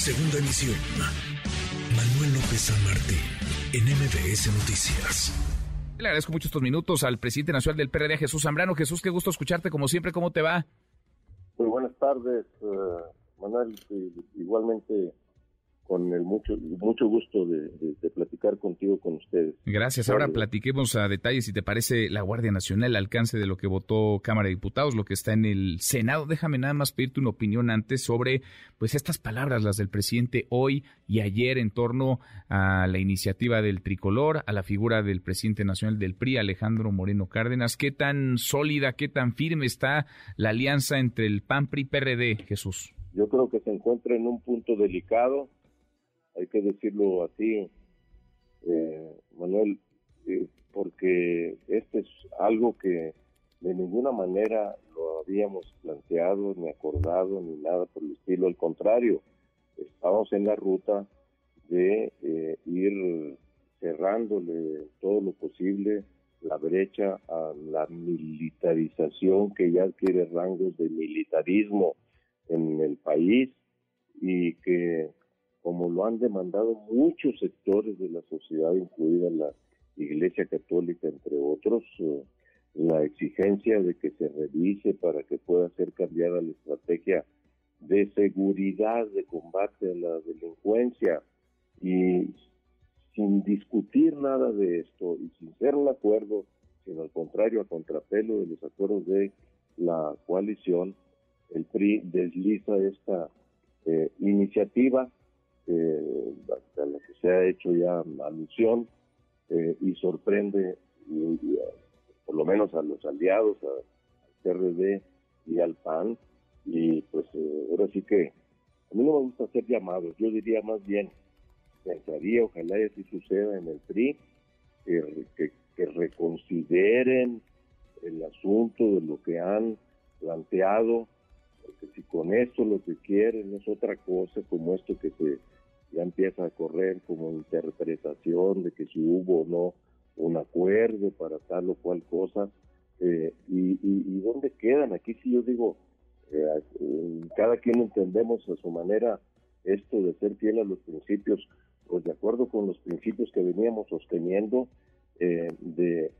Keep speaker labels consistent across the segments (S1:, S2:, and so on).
S1: Segunda emisión. Manuel López San Martín, en MBS Noticias.
S2: Le agradezco mucho estos minutos al presidente nacional del PRD, Jesús Zambrano. Jesús, qué gusto escucharte como siempre. ¿Cómo te va?
S3: Muy buenas tardes, uh, Manuel. Igualmente con el mucho mucho gusto de, platicar contigo con ustedes.
S2: Gracias. Ahora platiquemos a detalle, si te parece, la Guardia Nacional, el alcance de lo que votó Cámara de Diputados, lo que está en el Senado. Déjame nada más pedirte una opinión antes sobre pues estas palabras, las del presidente hoy y ayer en torno a la iniciativa del tricolor, a la figura del presidente nacional del PRI, Alejandro Moreno Cárdenas. ¿Qué tan sólida, qué tan firme está la alianza entre el PAN, PRI, PRD, Jesús?
S3: Yo creo que se encuentra en un punto delicado hay que decirlo así, eh, Manuel, eh, porque este es algo que de ninguna manera lo habíamos planteado, ni acordado, ni nada por el estilo. Al contrario, estamos en la ruta de eh, ir cerrándole todo lo posible la brecha a la militarización que ya adquiere rangos de militarismo en el país y que como lo han demandado muchos sectores de la sociedad, incluida la Iglesia Católica, entre otros, eh, la exigencia de que se revise para que pueda ser cambiada la estrategia de seguridad, de combate a la delincuencia, y sin discutir nada de esto y sin ser un acuerdo, sino al contrario, a contrapelo de los acuerdos de la coalición, el PRI desliza esta eh, iniciativa eh, a la que se ha hecho ya alusión eh, y sorprende por lo menos a los aliados, al PRD y al PAN. Y pues eh, ahora sí que a mí no me gusta hacer llamados, yo diría más bien, pensaría, ojalá y así suceda en el PRI, que, que reconsideren el asunto de lo que han planteado, porque si con esto lo que quieren es otra cosa como esto que se ya empieza a correr como interpretación de que si hubo o no un acuerdo para tal o cual cosa, eh, y, y, dónde quedan. Aquí sí yo digo, eh, cada quien entendemos a su manera esto de ser fiel a los principios, pues de acuerdo con los principios que veníamos sosteniendo, eh, de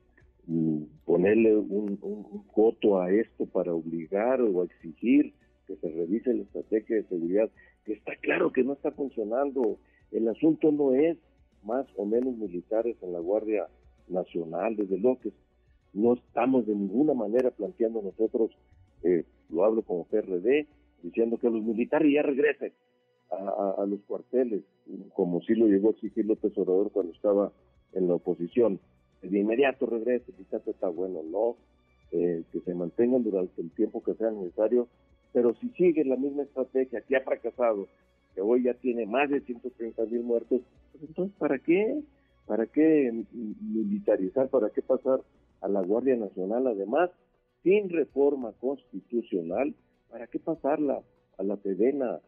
S3: mm, ponerle un, un, coto a esto para obligar o exigir que se revise la estrategia de seguridad está claro que no está funcionando. El asunto no es más o menos militares en la Guardia Nacional, desde lo que no estamos de ninguna manera planteando nosotros, eh, lo hablo como PRD, diciendo que los militares ya regresen a, los cuarteles, como si lo llegó a exigir López Obrador cuando estaba en la oposición. De inmediato regrese, quizás está bueno, no, eh, que se mantengan durante el tiempo que sea necesario pero si sigue la misma estrategia que ha fracasado, que hoy ya tiene más de 130 mil muertos, pues entonces ¿para qué? ¿Para qué militarizar? ¿Para qué pasar a la Guardia Nacional? Además, sin reforma constitucional, ¿para qué pasarla a la pedena?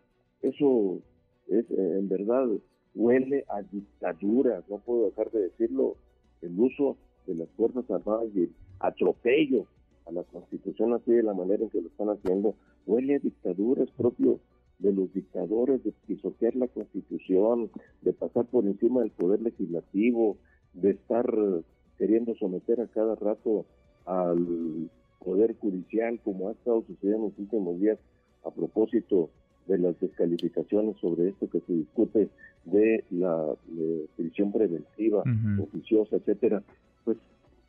S3: Eso es, eh, en verdad, huele a dictadura, no puedo dejar de decirlo, el uso de las Fuerzas Armadas y el atropello a la Constitución así de la manera en que lo están haciendo, huele a dictadura, es propio de los dictadores de pisotear la Constitución, de pasar por encima del poder legislativo, de estar queriendo someter a cada rato al poder judicial, como ha estado sucediendo en los últimos días a propósito de las descalificaciones sobre esto que se discute de la prisión preventiva, oficiosa, etcétera, pues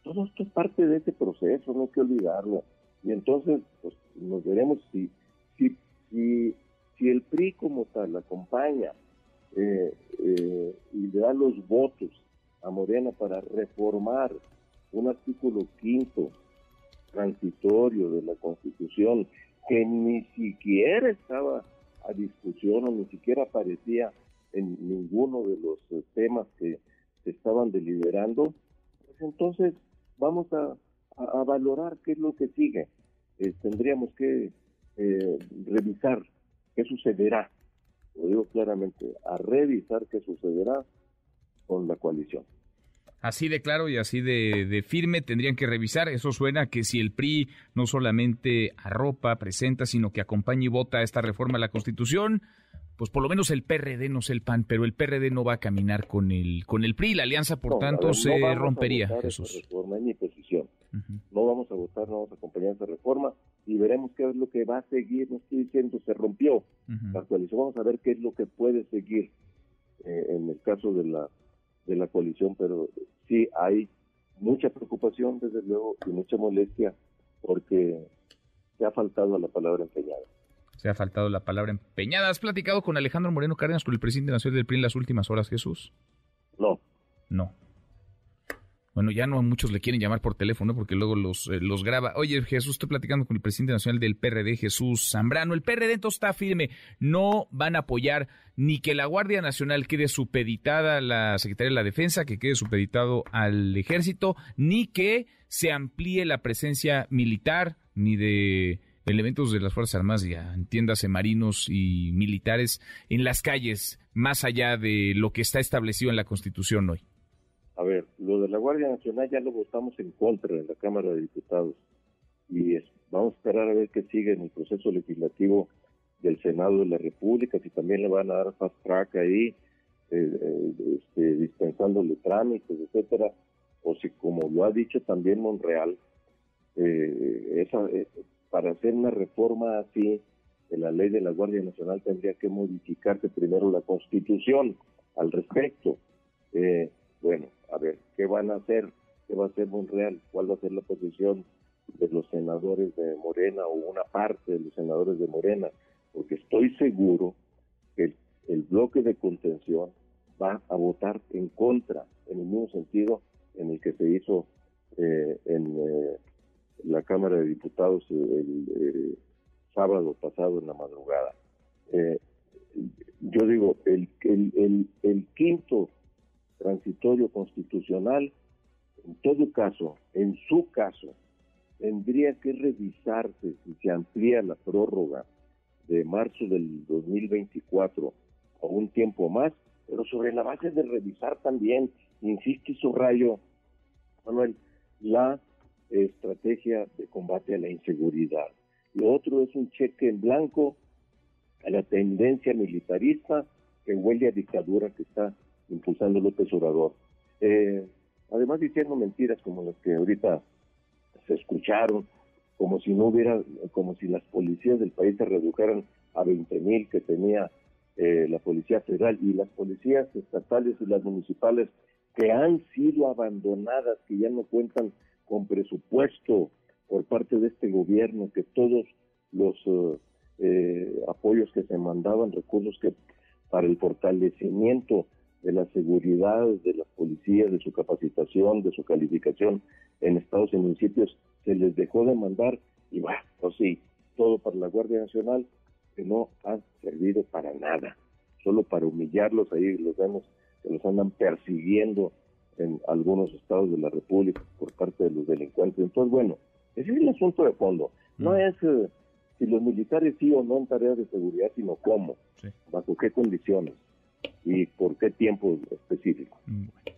S3: todo esto es parte de ese proceso, no hay que olvidarlo. Y entonces, pues nos veremos si, si, si, el PRI como tal acompaña eh, eh, y le da los votos a Morena para reformar un artículo quinto transitorio de la Constitución que ni siquiera estaba a discusión o ni siquiera aparecía en ninguno de los eh, temas que se estaban deliberando, pues entonces vamos a, valorar qué es lo que sigue. Eh, tendríamos que eh, revisar qué sucederá, lo digo claramente, a revisar qué sucederá con la coalición.
S2: Así de claro y así de, firme tendrían que revisar. Eso suena que si el PRI no solamente arropa, presenta, sino que acompaña y vota esta reforma a la Constitución, pues por lo menos el PRD, no sé el PAN, pero el PRD no va a caminar con el con el PRI. La alianza, por tanto, se rompería, Jesús.
S3: Reforma mi posición. No vamos a votar, no vamos a acompañar esa reforma y veremos qué es lo que va a seguir. No estoy diciendo se rompió la coalición. Vamos a ver qué es lo que puede seguir eh, en el caso de la de la coalición, pero sí hay mucha preocupación, desde luego, y mucha molestia porque se ha faltado la palabra empeñada.
S2: Se ha faltado la palabra empeñada. ¿Has platicado con Alejandro Moreno Cárdenas, con el presidente nacional del PRI en las últimas horas, Jesús?
S3: No.
S2: No. Bueno, ya no muchos le quieren llamar por teléfono porque luego los, eh, los graba. Oye, Jesús, estoy platicando con el presidente nacional del PRD, Jesús Zambrano. El PRD entonces está firme. No van a apoyar ni que la Guardia Nacional quede supeditada a la Secretaría de la Defensa, que quede supeditado al Ejército, ni que se amplíe la presencia militar, ni de elementos de las Fuerzas Armadas, ya entiéndase marinos y militares, en las calles, más allá de lo que está establecido en la Constitución hoy.
S3: A ver, lo de la Guardia Nacional ya lo votamos en contra en la Cámara de Diputados y vamos a esperar a ver qué sigue en el proceso legislativo del Senado de la República, si también le van a dar fast track ahí, eh, eh, este, dispensándole trámites, etcétera, o si como lo ha dicho también Monreal, eh, esa, para hacer una reforma así de la ley de la Guardia Nacional tendría que modificarse primero la Constitución al respecto. bueno, a ver, ¿qué van a hacer? ¿Qué va a hacer Monreal? ¿Cuál va a ser la posición de los senadores de Morena o una parte de los senadores de Morena? Porque estoy seguro que el, bloque de contención va a votar en contra, en el mismo sentido en el que se hizo eh, en eh, Cámara de Diputados el, eh, sábado pasado en la madrugada. yo digo, el, quinto transitorio constitucional, en todo caso, en su caso, tendría que revisarse si se amplía la prórroga de marzo del 2024 o un tiempo más, pero sobre la base de revisar también, insisto y subrayo, Manuel, la estrategia de combate a la inseguridad. Lo otro es un cheque en blanco a la tendencia militarista que huele a dictadura que está impulsando López Obrador. Eh, además diciendo mentiras como las que ahorita se escucharon, como si no hubiera, como si las policías del país se redujeran a 20 mil que tenía eh, la Policía Federal y las policías estatales y las municipales que han sido abandonadas, que ya no cuentan con presupuesto por parte de este gobierno, que todos los eh, apoyos que se mandaban, recursos que para el fortalecimiento de la seguridad de las policías, de su capacitación, de su calificación en estados y municipios, se les dejó de mandar y va, pues sí, todo para la Guardia Nacional, que no ha servido para nada, solo para humillarlos, ahí los vemos que los andan persiguiendo en algunos estados de la República por parte de los delincuentes. Entonces, bueno, ese es el asunto de fondo. No mm. es eh, si los militares sí o no en tareas de seguridad, sino cómo, bajo qué condiciones y por qué tiempo específico.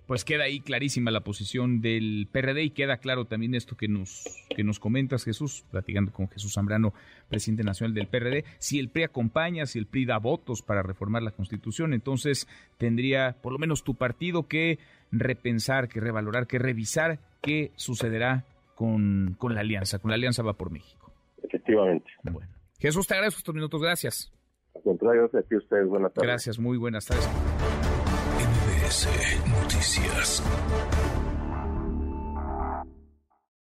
S2: pues queda ahí clarísima la posición del PRD y queda claro también esto que nos, que nos comentas, Jesús, platicando con Jesús Zambrano, presidente nacional del PRD. Si el PRI acompaña, si el PRI da votos para reformar la Constitución, entonces tendría por lo menos tu partido que repensar, que revalorar, que revisar qué sucederá con, con la alianza, con la alianza va por México.
S3: Efectivamente.
S2: Bueno. Jesús, te agradezco estos minutos, gracias
S3: contrario, aquí ustedes. Buenas tardes.
S2: Gracias, muy buenas tardes.
S1: MBS Noticias.